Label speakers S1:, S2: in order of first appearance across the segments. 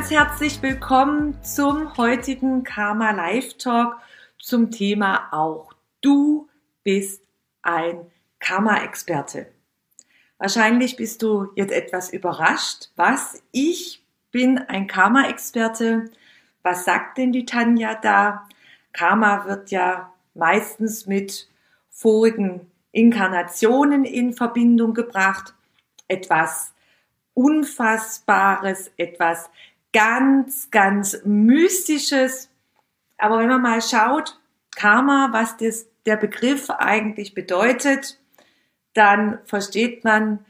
S1: Ganz herzlich willkommen zum heutigen Karma Live Talk zum Thema auch du bist ein Karma-Experte. Wahrscheinlich bist du jetzt etwas überrascht. Was? Ich bin ein Karma-Experte. Was sagt denn die Tanja da? Karma wird ja meistens mit vorigen Inkarnationen in Verbindung gebracht. Etwas Unfassbares, etwas ganz, ganz Mystisches. Aber wenn man mal schaut, Karma, was das, der Begriff eigentlich bedeutet, dann versteht man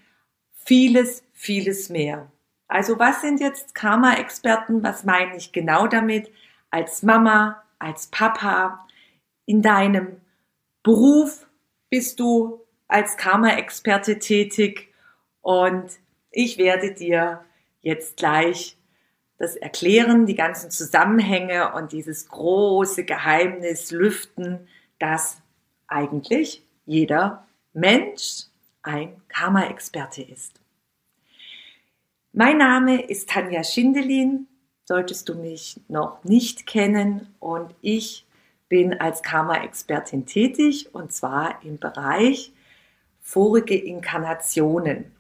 S1: vieles, vieles mehr. Also was sind jetzt Karma-Experten? Was meine ich genau damit? Als Mama, als Papa, in deinem Beruf bist du als Karma-Experte tätig und ich werde dir jetzt gleich das erklären, die ganzen Zusammenhänge und dieses große Geheimnis lüften, dass eigentlich jeder Mensch ein Karma-Experte ist. Mein Name ist Tanja Schindelin, solltest du mich noch nicht kennen und ich bin als Karma-Expertin tätig und zwar im Bereich vorige Inkarnationen.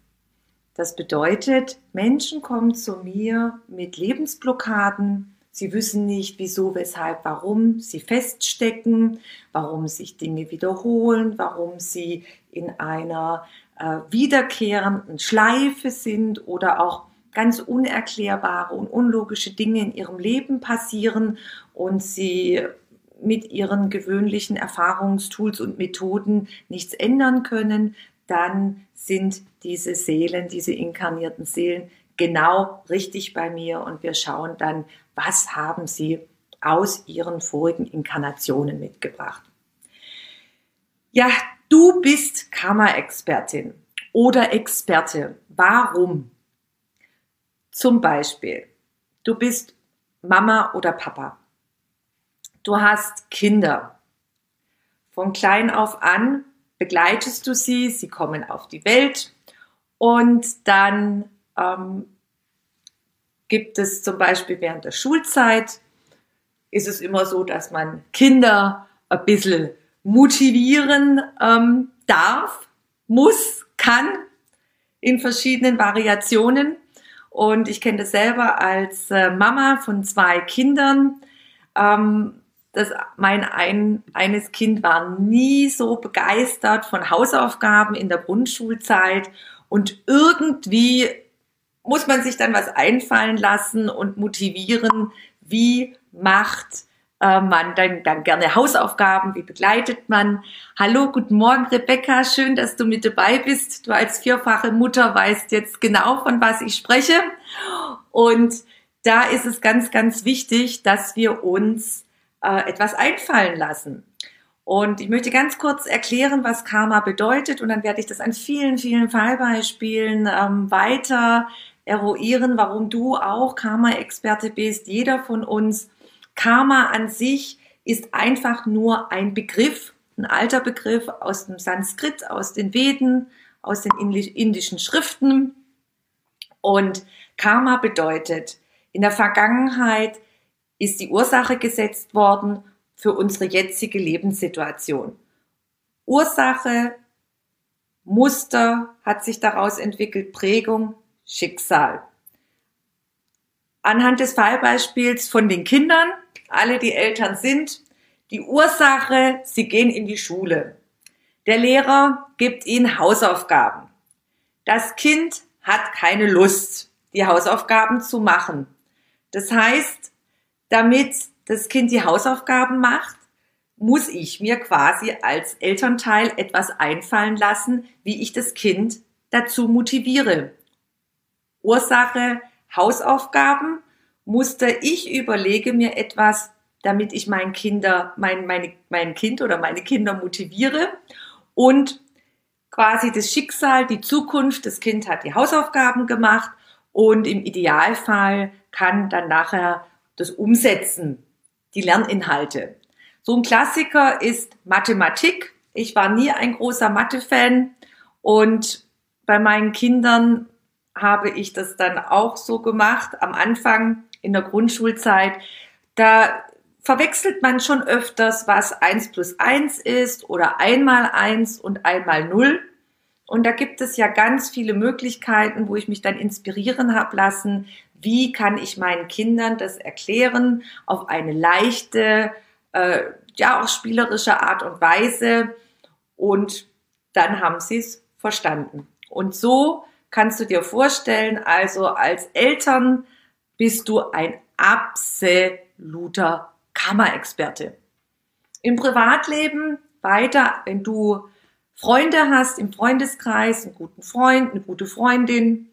S1: Das bedeutet, Menschen kommen zu mir mit Lebensblockaden. Sie wissen nicht, wieso, weshalb, warum sie feststecken, warum sich Dinge wiederholen, warum sie in einer äh, wiederkehrenden Schleife sind oder auch ganz unerklärbare und unlogische Dinge in ihrem Leben passieren und sie mit ihren gewöhnlichen Erfahrungstools und Methoden nichts ändern können, dann sind diese Seelen, diese inkarnierten Seelen genau richtig bei mir und wir schauen dann, was haben sie aus ihren vorigen Inkarnationen mitgebracht. Ja, du bist Karma-Expertin oder Experte. Warum? Zum Beispiel, du bist Mama oder Papa. Du hast Kinder. Von klein auf an begleitest du sie, sie kommen auf die Welt und dann ähm, gibt es zum Beispiel während der Schulzeit, ist es immer so, dass man Kinder ein bisschen motivieren ähm, darf, muss, kann in verschiedenen Variationen. Und ich kenne das selber als äh, Mama von zwei Kindern. Ähm, dass mein ein, eines Kind war nie so begeistert von Hausaufgaben in der Grundschulzeit und irgendwie muss man sich dann was einfallen lassen und motivieren, wie macht äh, man dann, dann gerne Hausaufgaben, wie begleitet man. Hallo, guten Morgen Rebecca, schön, dass du mit dabei bist. Du als vierfache Mutter weißt jetzt genau, von was ich spreche. Und da ist es ganz, ganz wichtig, dass wir uns äh, etwas einfallen lassen. Und ich möchte ganz kurz erklären, was Karma bedeutet und dann werde ich das an vielen, vielen Fallbeispielen ähm, weiter eruieren, warum du auch Karma-Experte bist, jeder von uns. Karma an sich ist einfach nur ein Begriff, ein alter Begriff aus dem Sanskrit, aus den Veden, aus den indischen Schriften. Und Karma bedeutet, in der Vergangenheit ist die Ursache gesetzt worden für unsere jetzige Lebenssituation. Ursache, Muster hat sich daraus entwickelt, Prägung, Schicksal. Anhand des Fallbeispiels von den Kindern, alle die Eltern sind, die Ursache, sie gehen in die Schule. Der Lehrer gibt ihnen Hausaufgaben. Das Kind hat keine Lust, die Hausaufgaben zu machen. Das heißt, damit das Kind die Hausaufgaben macht, muss ich mir quasi als Elternteil etwas einfallen lassen, wie ich das Kind dazu motiviere. Ursache Hausaufgaben, Muster ich überlege mir etwas, damit ich mein Kinder, mein, meine, mein Kind oder meine Kinder motiviere. Und quasi das Schicksal, die Zukunft, das Kind hat die Hausaufgaben gemacht und im Idealfall kann dann nachher das Umsetzen, die Lerninhalte. So ein Klassiker ist Mathematik. Ich war nie ein großer Mathe-Fan und bei meinen Kindern habe ich das dann auch so gemacht am Anfang in der Grundschulzeit. Da verwechselt man schon öfters, was eins plus eins ist oder einmal eins und einmal null. Und da gibt es ja ganz viele Möglichkeiten, wo ich mich dann inspirieren habe lassen. Wie kann ich meinen Kindern das erklären auf eine leichte, äh, ja auch spielerische Art und Weise? Und dann haben sie es verstanden. Und so kannst du dir vorstellen, also als Eltern bist du ein absoluter Kammerexperte. Im Privatleben weiter, wenn du Freunde hast im Freundeskreis, einen guten Freund, eine gute Freundin,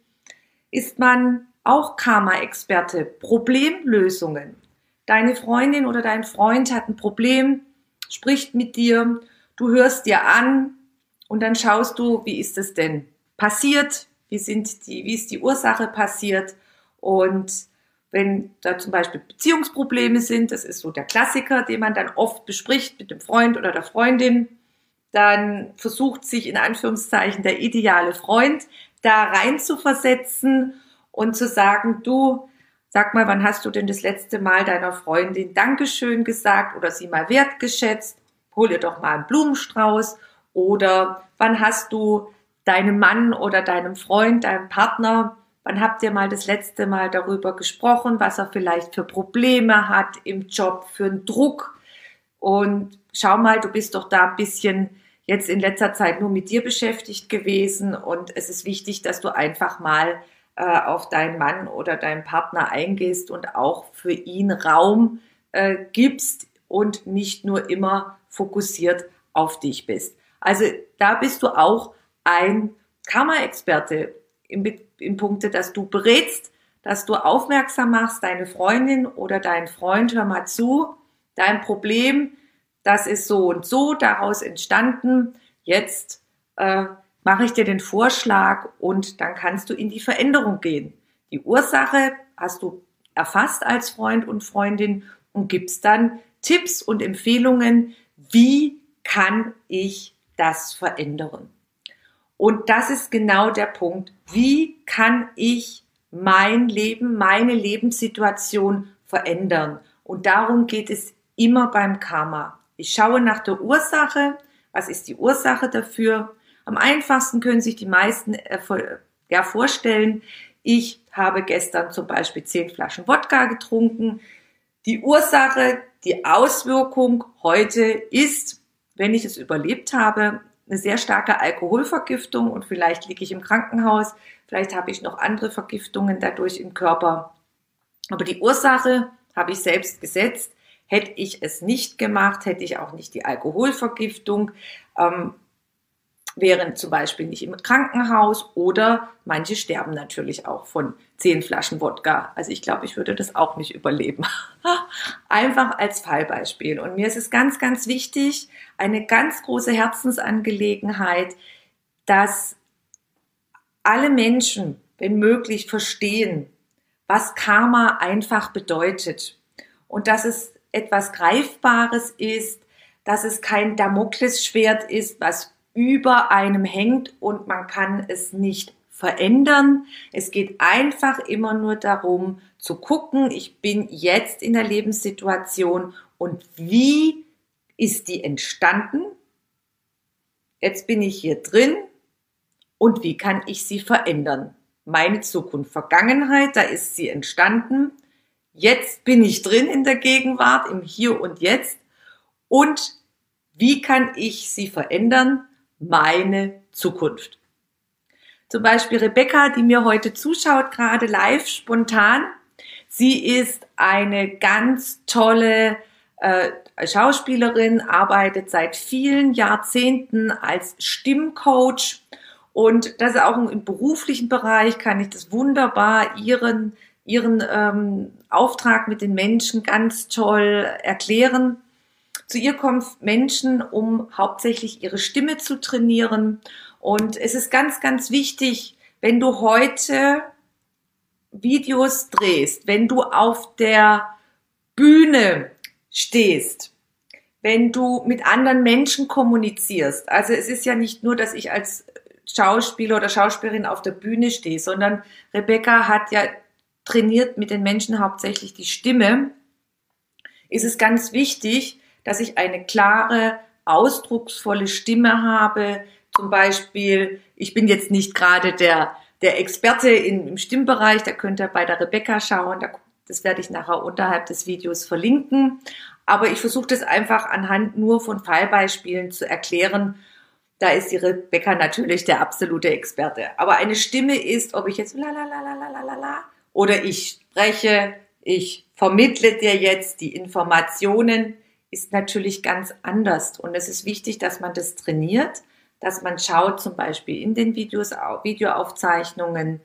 S1: ist man auch Karma-Experte. Problemlösungen. Deine Freundin oder dein Freund hat ein Problem, spricht mit dir, du hörst dir an und dann schaust du, wie ist es denn passiert, wie, sind die, wie ist die Ursache passiert und wenn da zum Beispiel Beziehungsprobleme sind, das ist so der Klassiker, den man dann oft bespricht mit dem Freund oder der Freundin, dann versucht sich in Anführungszeichen der ideale Freund da rein zu versetzen und zu sagen, du, sag mal, wann hast du denn das letzte Mal deiner Freundin Dankeschön gesagt oder sie mal wertgeschätzt? Hol ihr doch mal einen Blumenstrauß oder wann hast du deinem Mann oder deinem Freund, deinem Partner Wann habt ihr mal das letzte Mal darüber gesprochen, was er vielleicht für Probleme hat im Job, für einen Druck? Und schau mal, du bist doch da ein bisschen jetzt in letzter Zeit nur mit dir beschäftigt gewesen und es ist wichtig, dass du einfach mal äh, auf deinen Mann oder deinen Partner eingehst und auch für ihn Raum äh, gibst und nicht nur immer fokussiert auf dich bist. Also da bist du auch ein Karma-Experte im, im Punkte, dass du berätst, dass du aufmerksam machst, deine Freundin oder dein Freund, hör mal zu, dein Problem, das ist so und so daraus entstanden. Jetzt äh, mache ich dir den Vorschlag und dann kannst du in die Veränderung gehen. Die Ursache hast du erfasst als Freund und Freundin und gibst dann Tipps und Empfehlungen, wie kann ich das verändern. Und das ist genau der Punkt. Wie kann ich mein Leben, meine Lebenssituation verändern? Und darum geht es immer beim Karma. Ich schaue nach der Ursache. Was ist die Ursache dafür? Am einfachsten können sich die meisten äh, ja, vorstellen, ich habe gestern zum Beispiel zehn Flaschen Wodka getrunken. Die Ursache, die Auswirkung heute ist, wenn ich es überlebt habe, eine sehr starke Alkoholvergiftung und vielleicht liege ich im Krankenhaus, vielleicht habe ich noch andere Vergiftungen dadurch im Körper. Aber die Ursache habe ich selbst gesetzt. Hätte ich es nicht gemacht, hätte ich auch nicht die Alkoholvergiftung. Ähm, wären zum Beispiel nicht im Krankenhaus oder manche sterben natürlich auch von zehn Flaschen Wodka. Also ich glaube, ich würde das auch nicht überleben. Einfach als Fallbeispiel. Und mir ist es ganz, ganz wichtig, eine ganz große Herzensangelegenheit, dass alle Menschen, wenn möglich, verstehen, was Karma einfach bedeutet und dass es etwas Greifbares ist, dass es kein Damoklesschwert ist, was über einem hängt und man kann es nicht verändern. Es geht einfach immer nur darum zu gucken, ich bin jetzt in der Lebenssituation und wie ist die entstanden? Jetzt bin ich hier drin und wie kann ich sie verändern? Meine Zukunft, Vergangenheit, da ist sie entstanden. Jetzt bin ich drin in der Gegenwart, im Hier und Jetzt. Und wie kann ich sie verändern? Meine Zukunft. Zum Beispiel Rebecca, die mir heute zuschaut, gerade live, spontan. Sie ist eine ganz tolle äh, Schauspielerin, arbeitet seit vielen Jahrzehnten als Stimmcoach Und das auch im beruflichen Bereich kann ich das wunderbar ihren, ihren ähm, Auftrag mit den Menschen ganz toll erklären. Zu ihr kommen Menschen, um hauptsächlich ihre Stimme zu trainieren. Und es ist ganz, ganz wichtig, wenn du heute Videos drehst, wenn du auf der Bühne stehst, wenn du mit anderen Menschen kommunizierst. Also es ist ja nicht nur, dass ich als Schauspieler oder Schauspielerin auf der Bühne stehe, sondern Rebecca hat ja trainiert mit den Menschen hauptsächlich die Stimme. Ist es ganz wichtig, dass ich eine klare, ausdrucksvolle Stimme habe. Zum Beispiel, ich bin jetzt nicht gerade der, der Experte im Stimmbereich, da könnt ihr bei der Rebecca schauen, das werde ich nachher unterhalb des Videos verlinken. Aber ich versuche das einfach anhand nur von Fallbeispielen zu erklären, da ist die Rebecca natürlich der absolute Experte. Aber eine Stimme ist, ob ich jetzt la la la la la la la oder ich spreche, ich vermittle dir jetzt die Informationen, ist natürlich ganz anders. Und es ist wichtig, dass man das trainiert, dass man schaut, zum Beispiel in den Videos, Videoaufzeichnungen,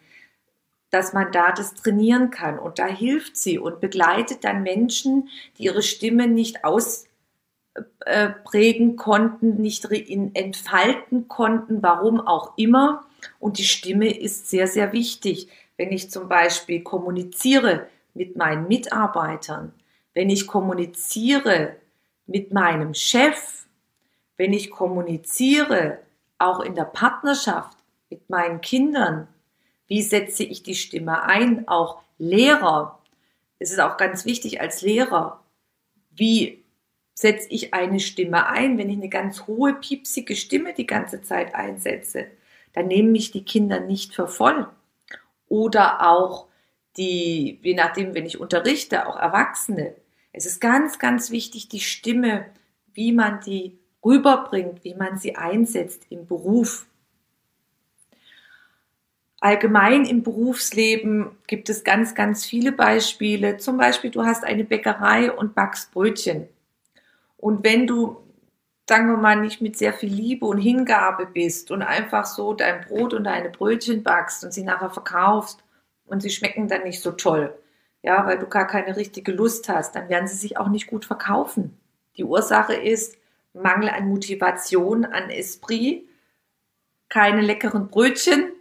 S1: dass man da das trainieren kann. Und da hilft sie und begleitet dann Menschen, die ihre Stimme nicht aus äh, prägen konnten, nicht entfalten konnten, warum auch immer. Und die Stimme ist sehr, sehr wichtig. Wenn ich zum Beispiel kommuniziere mit meinen Mitarbeitern, wenn ich kommuniziere mit meinem Chef, wenn ich kommuniziere auch in der Partnerschaft mit meinen Kindern, wie setze ich die Stimme ein, auch Lehrer. Es ist auch ganz wichtig als Lehrer, wie setze ich eine Stimme ein. Wenn ich eine ganz hohe, piepsige Stimme die ganze Zeit einsetze, dann nehmen mich die Kinder nicht für voll. Oder auch die, je nachdem, wenn ich unterrichte, auch Erwachsene. Es ist ganz, ganz wichtig, die Stimme, wie man die rüberbringt, wie man sie einsetzt im Beruf. Allgemein im Berufsleben gibt es ganz, ganz viele Beispiele. Zum Beispiel, du hast eine Bäckerei und backst Brötchen. Und wenn du, sagen wir mal, nicht mit sehr viel Liebe und Hingabe bist und einfach so dein Brot und deine Brötchen backst und sie nachher verkaufst und sie schmecken dann nicht so toll, ja, weil du gar keine richtige Lust hast, dann werden sie sich auch nicht gut verkaufen. Die Ursache ist Mangel an Motivation, an Esprit, keine leckeren Brötchen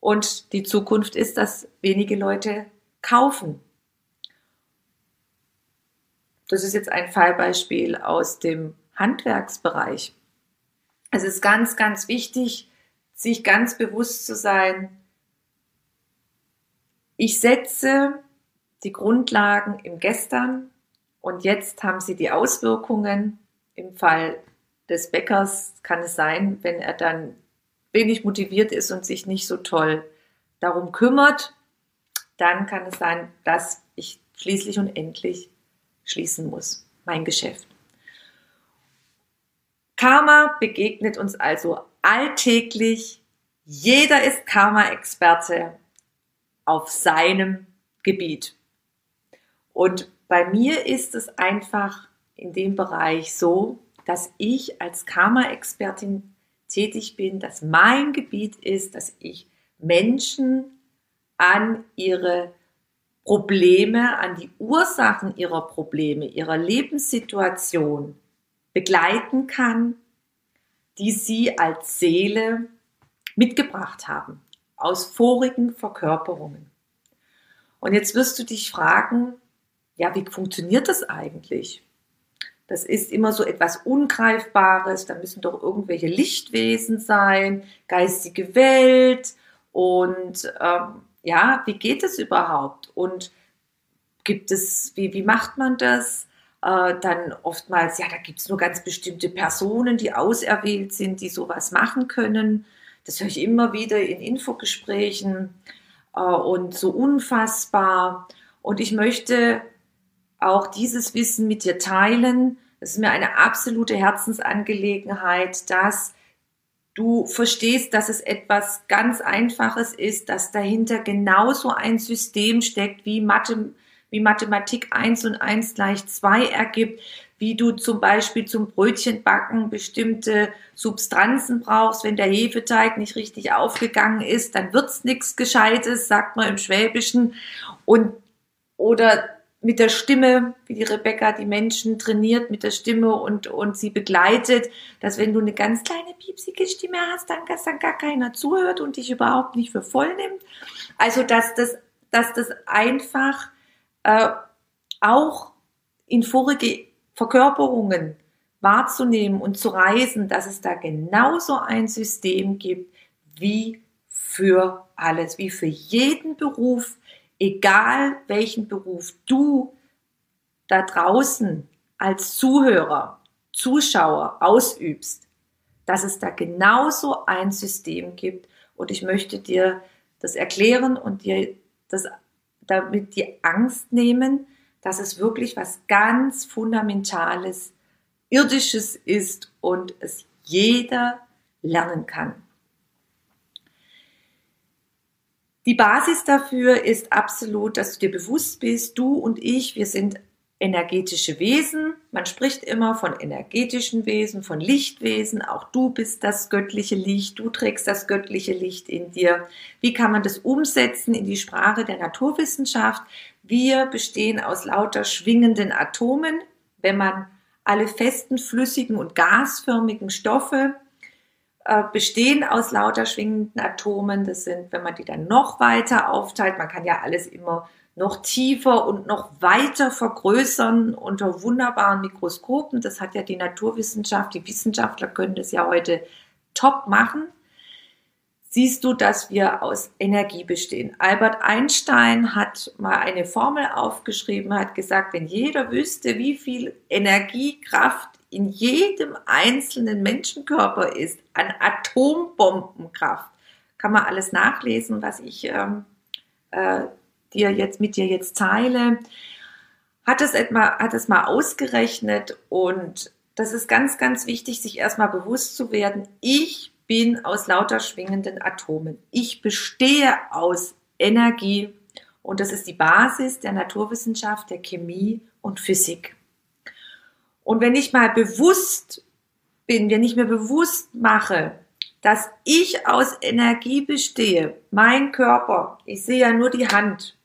S1: und die Zukunft ist, dass wenige Leute kaufen. Das ist jetzt ein Fallbeispiel aus dem Handwerksbereich. Es ist ganz, ganz wichtig, sich ganz bewusst zu sein, ich setze die Grundlagen im Gestern und jetzt haben sie die Auswirkungen. Im Fall des Bäckers kann es sein, wenn er dann wenig motiviert ist und sich nicht so toll darum kümmert, dann kann es sein, dass ich schließlich und endlich schließen muss, mein Geschäft. Karma begegnet uns also alltäglich. Jeder ist Karma-Experte auf seinem Gebiet. Und bei mir ist es einfach in dem Bereich so, dass ich als Karma-Expertin tätig bin, dass mein Gebiet ist, dass ich Menschen an ihre Probleme, an die Ursachen ihrer Probleme, ihrer Lebenssituation begleiten kann, die sie als Seele mitgebracht haben, aus vorigen Verkörperungen. Und jetzt wirst du dich fragen, ja, wie funktioniert das eigentlich? Das ist immer so etwas Ungreifbares, da müssen doch irgendwelche Lichtwesen sein, geistige Welt und ähm, ja, wie geht es überhaupt? Und gibt es, wie, wie macht man das? Äh, dann oftmals, ja, da gibt es nur ganz bestimmte Personen, die auserwählt sind, die sowas machen können. Das höre ich immer wieder in Infogesprächen äh, und so unfassbar. Und ich möchte auch dieses Wissen mit dir teilen. Es ist mir eine absolute Herzensangelegenheit, dass du verstehst, dass es etwas ganz Einfaches ist, dass dahinter genauso ein System steckt wie Mathe, wie Mathematik 1 und 1 gleich 2 ergibt, wie du zum Beispiel zum Brötchenbacken bestimmte Substanzen brauchst. Wenn der Hefeteig nicht richtig aufgegangen ist, dann wird's nichts Gescheites, sagt man im Schwäbischen. Und, oder mit der Stimme, wie die Rebecca die Menschen trainiert mit der Stimme und, und sie begleitet, dass wenn du eine ganz kleine piepsige Stimme hast, dann, dass dann gar keiner zuhört und dich überhaupt nicht für voll nimmt. Also, dass das, dass das einfach äh, auch in vorige Verkörperungen wahrzunehmen und zu reisen, dass es da genauso ein System gibt wie für alles, wie für jeden Beruf, egal welchen Beruf du da draußen als Zuhörer, Zuschauer ausübst, dass es da genauso ein System gibt. Und ich möchte dir das erklären und dir das, damit die Angst nehmen, dass es wirklich was ganz Fundamentales, Irdisches ist und es jeder lernen kann. Die Basis dafür ist absolut, dass du dir bewusst bist, du und ich, wir sind energetische Wesen. Man spricht immer von energetischen Wesen, von Lichtwesen. Auch du bist das göttliche Licht. Du trägst das göttliche Licht in dir. Wie kann man das umsetzen in die Sprache der Naturwissenschaft? Wir bestehen aus lauter schwingenden Atomen. Wenn man alle festen, flüssigen und gasförmigen Stoffe äh, bestehen aus lauter schwingenden Atomen. Das sind, wenn man die dann noch weiter aufteilt, man kann ja alles immer noch tiefer und noch weiter vergrößern unter wunderbaren Mikroskopen. Das hat ja die Naturwissenschaft, die Wissenschaftler können das ja heute top machen. Siehst du, dass wir aus Energie bestehen. Albert Einstein hat mal eine Formel aufgeschrieben, hat gesagt, wenn jeder wüsste, wie viel Energiekraft in jedem einzelnen Menschenkörper ist, an Atombombenkraft. Kann man alles nachlesen, was ich ähm, äh, dir jetzt mit dir jetzt teile. Hat es etwa, hat es mal ausgerechnet und das ist ganz, ganz wichtig, sich erstmal bewusst zu werden. Ich bin aus lauter schwingenden Atomen. Ich bestehe aus Energie und das ist die Basis der Naturwissenschaft, der Chemie und Physik. Und wenn ich mal bewusst bin, wenn ich mir bewusst mache, dass ich aus Energie bestehe, mein Körper, ich sehe ja nur die Hand.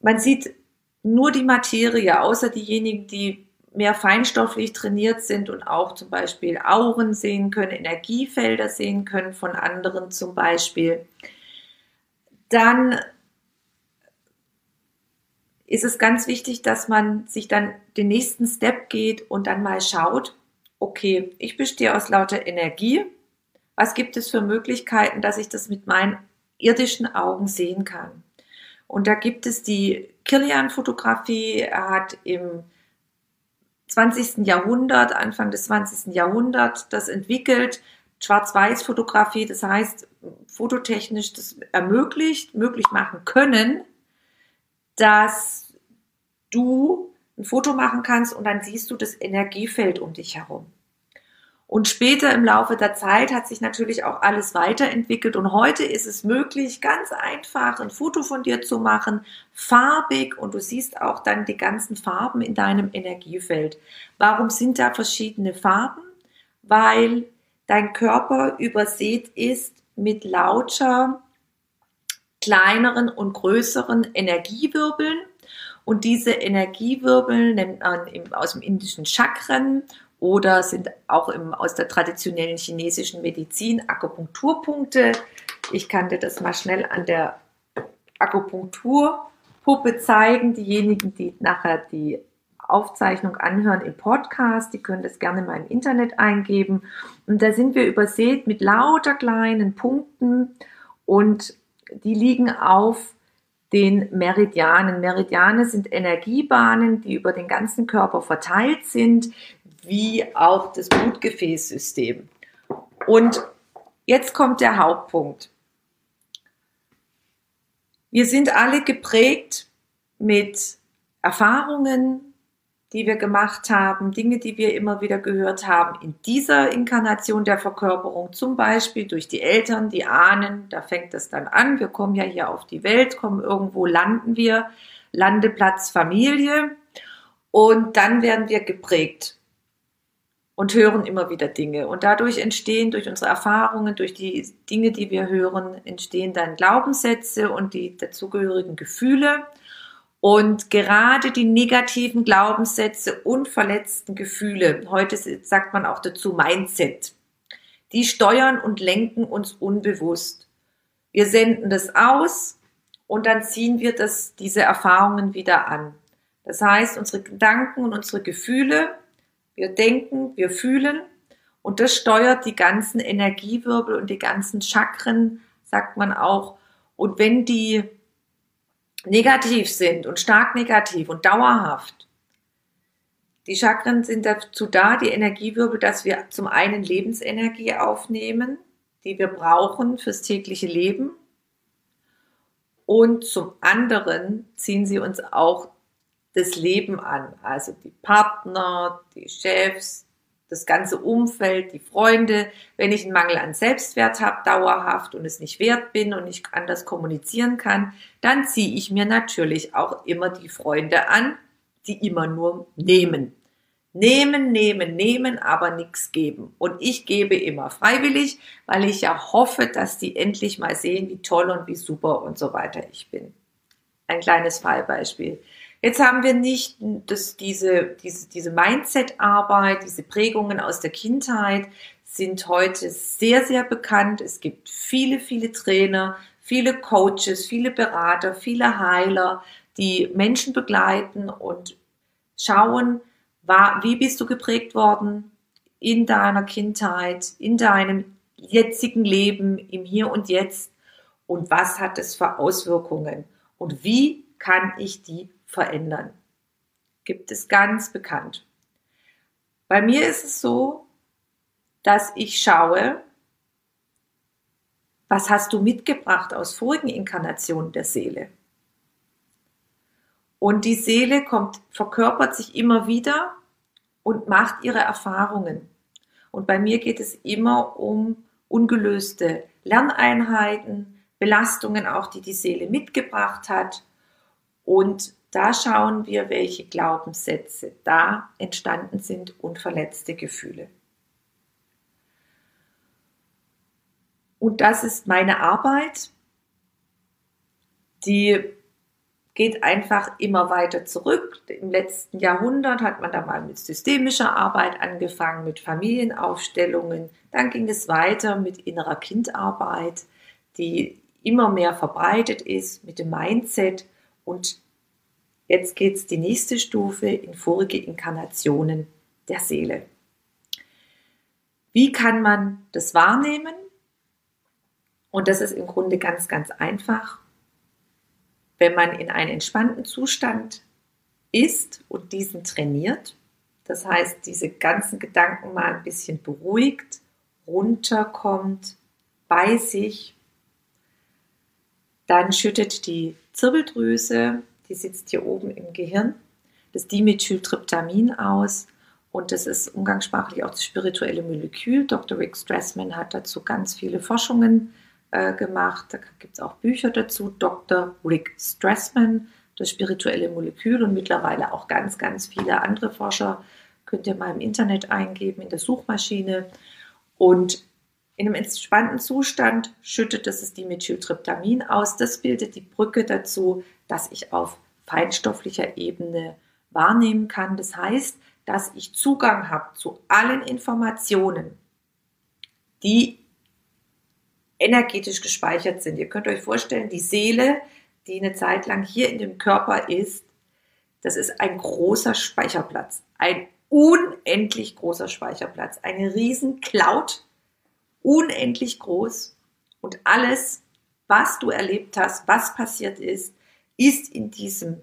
S1: Man sieht nur die Materie, außer diejenigen, die mehr feinstofflich trainiert sind und auch zum Beispiel Auren sehen können, Energiefelder sehen können von anderen zum Beispiel. Dann ist es ganz wichtig, dass man sich dann den nächsten Step geht und dann mal schaut, okay, ich bestehe aus lauter Energie. Was gibt es für Möglichkeiten, dass ich das mit meinen irdischen Augen sehen kann? Und da gibt es die Kirlian-Fotografie. Er hat im 20. Jahrhundert, Anfang des 20. Jahrhunderts das entwickelt. Schwarz-Weiß-Fotografie, das heißt, fototechnisch das ermöglicht, möglich machen können, dass du ein Foto machen kannst und dann siehst du das Energiefeld um dich herum. Und später im Laufe der Zeit hat sich natürlich auch alles weiterentwickelt und heute ist es möglich, ganz einfach ein Foto von dir zu machen, farbig und du siehst auch dann die ganzen Farben in deinem Energiefeld. Warum sind da verschiedene Farben? Weil dein Körper übersät ist mit lauter kleineren und größeren Energiewirbeln. Und diese Energiewirbel nennt man im, aus dem indischen Chakren oder sind auch im, aus der traditionellen chinesischen Medizin Akupunkturpunkte. Ich kann dir das mal schnell an der Akupunkturpuppe zeigen. Diejenigen, die nachher die Aufzeichnung anhören im Podcast, die können das gerne mal im Internet eingeben. Und da sind wir übersät mit lauter kleinen Punkten und die liegen auf den Meridianen. Meridiane sind Energiebahnen, die über den ganzen Körper verteilt sind, wie auch das Blutgefäßsystem. Und jetzt kommt der Hauptpunkt. Wir sind alle geprägt mit Erfahrungen, die wir gemacht haben, Dinge, die wir immer wieder gehört haben, in dieser Inkarnation der Verkörperung, zum Beispiel durch die Eltern, die Ahnen, da fängt es dann an, wir kommen ja hier auf die Welt, kommen irgendwo, landen wir, Landeplatz Familie und dann werden wir geprägt und hören immer wieder Dinge. Und dadurch entstehen, durch unsere Erfahrungen, durch die Dinge, die wir hören, entstehen dann Glaubenssätze und die dazugehörigen Gefühle. Und gerade die negativen Glaubenssätze und verletzten Gefühle, heute sagt man auch dazu Mindset, die steuern und lenken uns unbewusst. Wir senden das aus und dann ziehen wir das, diese Erfahrungen wieder an. Das heißt, unsere Gedanken und unsere Gefühle, wir denken, wir fühlen und das steuert die ganzen Energiewirbel und die ganzen Chakren, sagt man auch. Und wenn die negativ sind und stark negativ und dauerhaft. Die Chakren sind dazu da, die Energiewirbel, dass wir zum einen Lebensenergie aufnehmen, die wir brauchen fürs tägliche Leben. Und zum anderen ziehen sie uns auch das Leben an, also die Partner, die Chefs, das ganze Umfeld, die Freunde, wenn ich einen Mangel an Selbstwert habe, dauerhaft und es nicht wert bin und nicht anders kommunizieren kann, dann ziehe ich mir natürlich auch immer die Freunde an, die immer nur nehmen. Nehmen, nehmen, nehmen, aber nichts geben. Und ich gebe immer freiwillig, weil ich ja hoffe, dass die endlich mal sehen, wie toll und wie super und so weiter ich bin. Ein kleines Fallbeispiel. Jetzt haben wir nicht das, diese, diese, diese Mindset-Arbeit, diese Prägungen aus der Kindheit sind heute sehr, sehr bekannt. Es gibt viele, viele Trainer, viele Coaches, viele Berater, viele Heiler, die Menschen begleiten und schauen, wie bist du geprägt worden in deiner Kindheit, in deinem jetzigen Leben, im Hier und Jetzt und was hat es für Auswirkungen und wie kann ich die verändern. Gibt es ganz bekannt. Bei mir ist es so, dass ich schaue, was hast du mitgebracht aus vorigen Inkarnationen der Seele? Und die Seele kommt, verkörpert sich immer wieder und macht ihre Erfahrungen. Und bei mir geht es immer um ungelöste Lerneinheiten, Belastungen auch, die die Seele mitgebracht hat. Und da schauen wir, welche Glaubenssätze da entstanden sind und verletzte Gefühle. Und das ist meine Arbeit, die geht einfach immer weiter zurück. Im letzten Jahrhundert hat man da mal mit systemischer Arbeit angefangen, mit Familienaufstellungen. Dann ging es weiter mit innerer Kindarbeit, die immer mehr verbreitet ist, mit dem Mindset und Jetzt geht es die nächste Stufe in vorige Inkarnationen der Seele. Wie kann man das wahrnehmen? Und das ist im Grunde ganz, ganz einfach. Wenn man in einen entspannten Zustand ist und diesen trainiert, das heißt, diese ganzen Gedanken mal ein bisschen beruhigt, runterkommt, bei sich, dann schüttet die Zirbeldrüse die sitzt hier oben im Gehirn, das Dimethyltryptamin aus. Und das ist umgangssprachlich auch das spirituelle Molekül. Dr. Rick Strassman hat dazu ganz viele Forschungen äh, gemacht. Da gibt es auch Bücher dazu. Dr. Rick Strassman, das spirituelle Molekül und mittlerweile auch ganz, ganz viele andere Forscher. Könnt ihr mal im Internet eingeben, in der Suchmaschine. Und in einem entspannten Zustand schüttet das Dimethyltryptamin aus. Das bildet die Brücke dazu, dass ich auf feinstofflicher Ebene wahrnehmen kann. Das heißt, dass ich Zugang habe zu allen Informationen, die energetisch gespeichert sind. Ihr könnt euch vorstellen, die Seele, die eine Zeit lang hier in dem Körper ist, das ist ein großer Speicherplatz, ein unendlich großer Speicherplatz, eine riesen Cloud, unendlich groß und alles, was du erlebt hast, was passiert ist, ist in diesem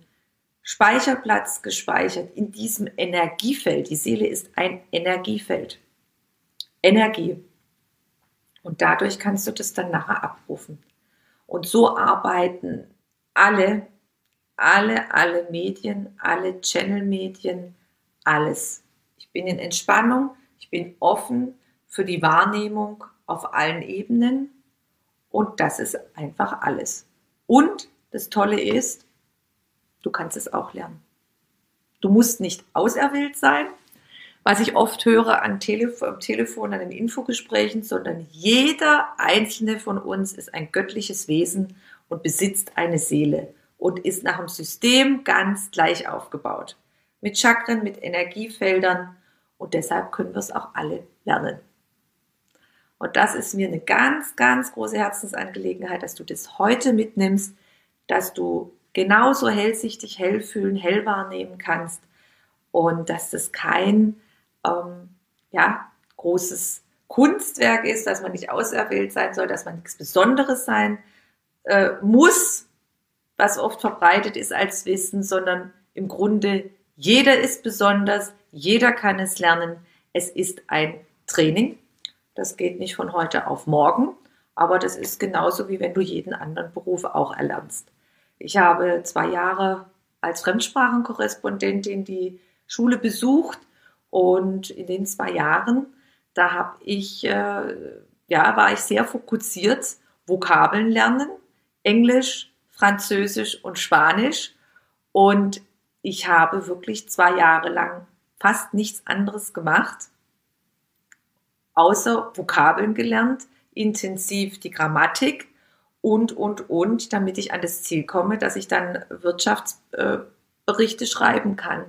S1: Speicherplatz gespeichert, in diesem Energiefeld. Die Seele ist ein Energiefeld. Energie. Und dadurch kannst du das dann nachher abrufen. Und so arbeiten alle, alle, alle Medien, alle Channel-Medien, alles. Ich bin in Entspannung, ich bin offen für die Wahrnehmung auf allen Ebenen und das ist einfach alles. Und das Tolle ist, du kannst es auch lernen. Du musst nicht auserwählt sein, was ich oft höre an Telefon, am Telefon, an den Infogesprächen, sondern jeder einzelne von uns ist ein göttliches Wesen und besitzt eine Seele und ist nach dem System ganz gleich aufgebaut. Mit Chakren, mit Energiefeldern und deshalb können wir es auch alle lernen. Und das ist mir eine ganz, ganz große Herzensangelegenheit, dass du das heute mitnimmst, dass du genauso hellsichtig, hell fühlen, hell wahrnehmen kannst und dass das kein ähm, ja, großes Kunstwerk ist, dass man nicht auserwählt sein soll, dass man nichts Besonderes sein äh, muss, was oft verbreitet ist als Wissen, sondern im Grunde jeder ist besonders, jeder kann es lernen. Es ist ein Training. Das geht nicht von heute auf morgen, aber das ist genauso wie wenn du jeden anderen Beruf auch erlernst. Ich habe zwei Jahre als Fremdsprachenkorrespondentin die Schule besucht und in den zwei Jahren, da habe ich, äh, ja, war ich sehr fokussiert, Vokabeln lernen, Englisch, Französisch und Spanisch. Und ich habe wirklich zwei Jahre lang fast nichts anderes gemacht, außer Vokabeln gelernt, intensiv die Grammatik und, und, und, damit ich an das Ziel komme, dass ich dann Wirtschaftsberichte schreiben kann.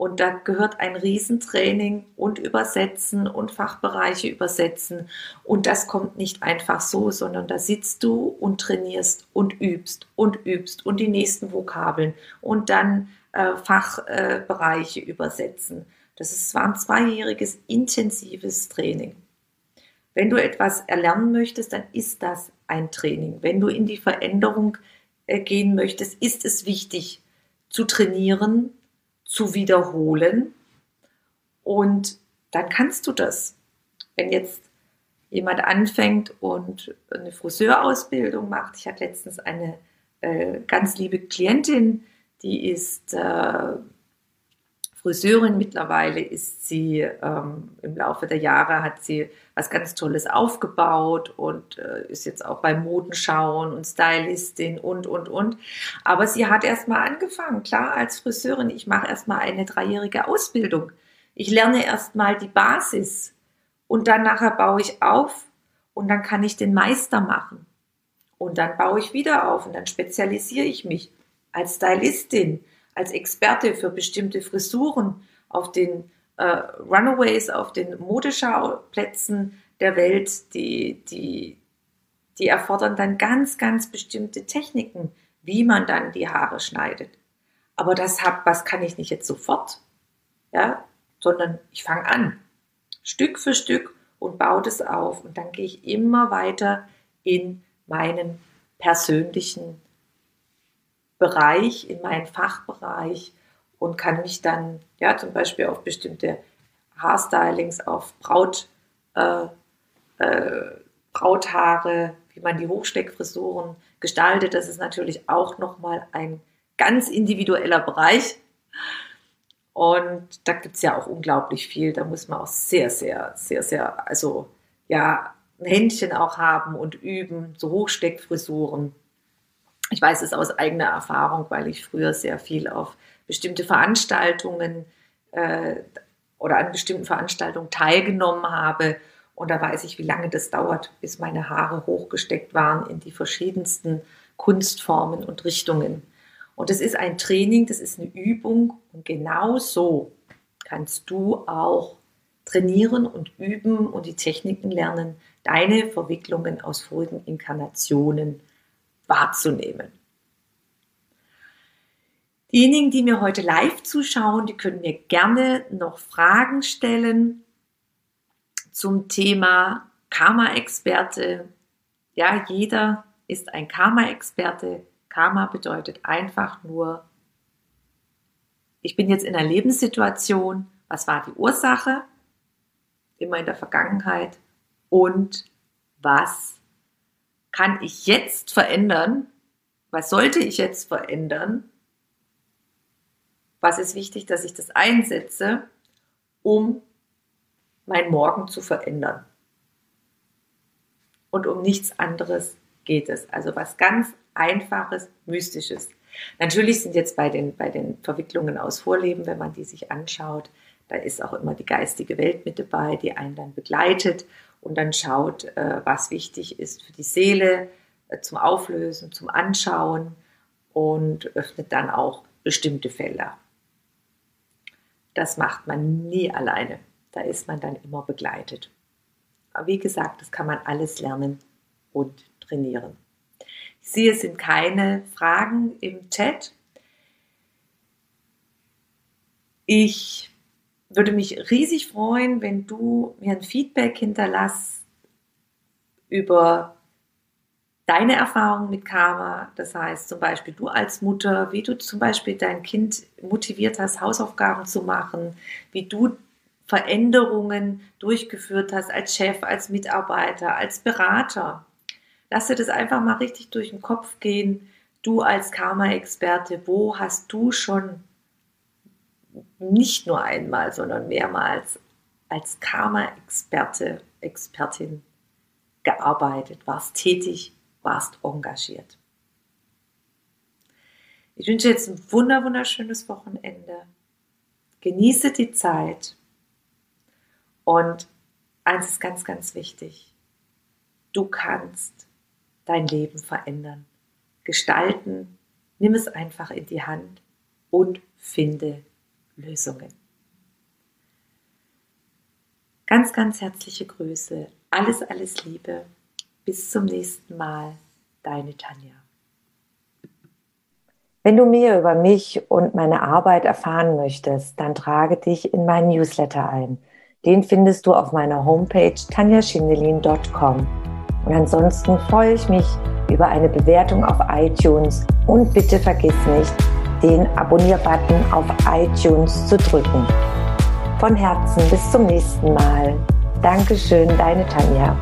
S1: Und da gehört ein Riesentraining und Übersetzen und Fachbereiche übersetzen. Und das kommt nicht einfach so, sondern da sitzt du und trainierst und übst und übst und die nächsten Vokabeln und dann äh, Fachbereiche äh, übersetzen. Das ist, war ein zweijähriges intensives Training. Wenn du etwas erlernen möchtest, dann ist das ein Training. Wenn du in die Veränderung äh, gehen möchtest, ist es wichtig zu trainieren, zu wiederholen und dann kannst du das. Wenn jetzt jemand anfängt und eine Friseurausbildung macht, ich hatte letztens eine äh, ganz liebe Klientin, die ist äh, Friseurin. Mittlerweile ist sie ähm, im Laufe der Jahre hat sie was ganz Tolles aufgebaut und äh, ist jetzt auch bei Modenschauen und Stylistin und und und. Aber sie hat erst mal angefangen, klar als Friseurin. Ich mache erst mal eine dreijährige Ausbildung. Ich lerne erst mal die Basis und dann nachher baue ich auf und dann kann ich den Meister machen und dann baue ich wieder auf und dann spezialisiere ich mich als Stylistin als Experte für bestimmte Frisuren auf den äh, Runaways, auf den Modeschauplätzen der Welt, die, die, die erfordern dann ganz, ganz bestimmte Techniken, wie man dann die Haare schneidet. Aber das hab, was kann ich nicht jetzt sofort, ja, sondern ich fange an, Stück für Stück und baue das auf und dann gehe ich immer weiter in meinen persönlichen Bereich, in meinen Fachbereich und kann mich dann ja zum Beispiel auf bestimmte Haarstylings, auf Braut, äh, äh, Brauthaare, wie man die Hochsteckfrisuren gestaltet. Das ist natürlich auch nochmal ein ganz individueller Bereich. Und da gibt es ja auch unglaublich viel. Da muss man auch sehr, sehr, sehr, sehr, also ja, ein Händchen auch haben und üben, so Hochsteckfrisuren. Ich weiß es aus eigener Erfahrung, weil ich früher sehr viel auf bestimmte Veranstaltungen äh, oder an bestimmten Veranstaltungen teilgenommen habe. Und da weiß ich, wie lange das dauert, bis meine Haare hochgesteckt waren in die verschiedensten Kunstformen und Richtungen. Und das ist ein Training, das ist eine Übung. Und genau so kannst du auch trainieren und üben und die Techniken lernen, deine Verwicklungen aus vorigen Inkarnationen wahrzunehmen. Diejenigen, die mir heute live zuschauen, die können mir gerne noch Fragen stellen zum Thema Karma-Experte. Ja, jeder ist ein Karma-Experte. Karma bedeutet einfach nur, ich bin jetzt in einer Lebenssituation, was war die Ursache, immer in der Vergangenheit und was kann ich jetzt verändern? Was sollte ich jetzt verändern, was ist wichtig, dass ich das einsetze, um mein Morgen zu verändern. Und um nichts anderes geht es. Also was ganz Einfaches, Mystisches. Natürlich sind jetzt bei den, bei den Verwicklungen aus Vorleben, wenn man die sich anschaut, da ist auch immer die geistige Welt mit dabei, die einen dann begleitet und dann schaut, äh, was wichtig ist für die Seele äh, zum Auflösen, zum Anschauen und öffnet dann auch bestimmte Felder. Das macht man nie alleine. Da ist man dann immer begleitet. Aber wie gesagt, das kann man alles lernen und trainieren. Ich sehe, es sind keine Fragen im Chat. Ich würde mich riesig freuen, wenn du mir ein Feedback hinterlässt über deine Erfahrungen mit Karma. Das heißt zum Beispiel du als Mutter, wie du zum Beispiel dein Kind motiviert hast, Hausaufgaben zu machen, wie du Veränderungen durchgeführt hast als Chef, als Mitarbeiter, als Berater. Lass dir das einfach mal richtig durch den Kopf gehen. Du als Karma-Experte, wo hast du schon nicht nur einmal, sondern mehrmals als Karma-Experte, Expertin gearbeitet, warst tätig, warst engagiert. Ich wünsche jetzt ein wunder wunderschönes Wochenende. Genieße die Zeit. Und eins ist ganz, ganz wichtig. Du kannst dein Leben verändern, gestalten. Nimm es einfach in die Hand und finde Lösungen. Ganz, ganz herzliche Grüße. Alles, alles Liebe. Bis zum nächsten Mal. Deine Tanja.
S2: Wenn du mehr über mich und meine Arbeit erfahren möchtest, dann trage dich in meinen Newsletter ein. Den findest du auf meiner Homepage tanjaschindelin.com. Und ansonsten freue ich mich über eine Bewertung auf iTunes und bitte vergiss nicht, den Abonnier-Button auf iTunes zu drücken. Von Herzen bis zum nächsten Mal. Dankeschön, deine Tanja.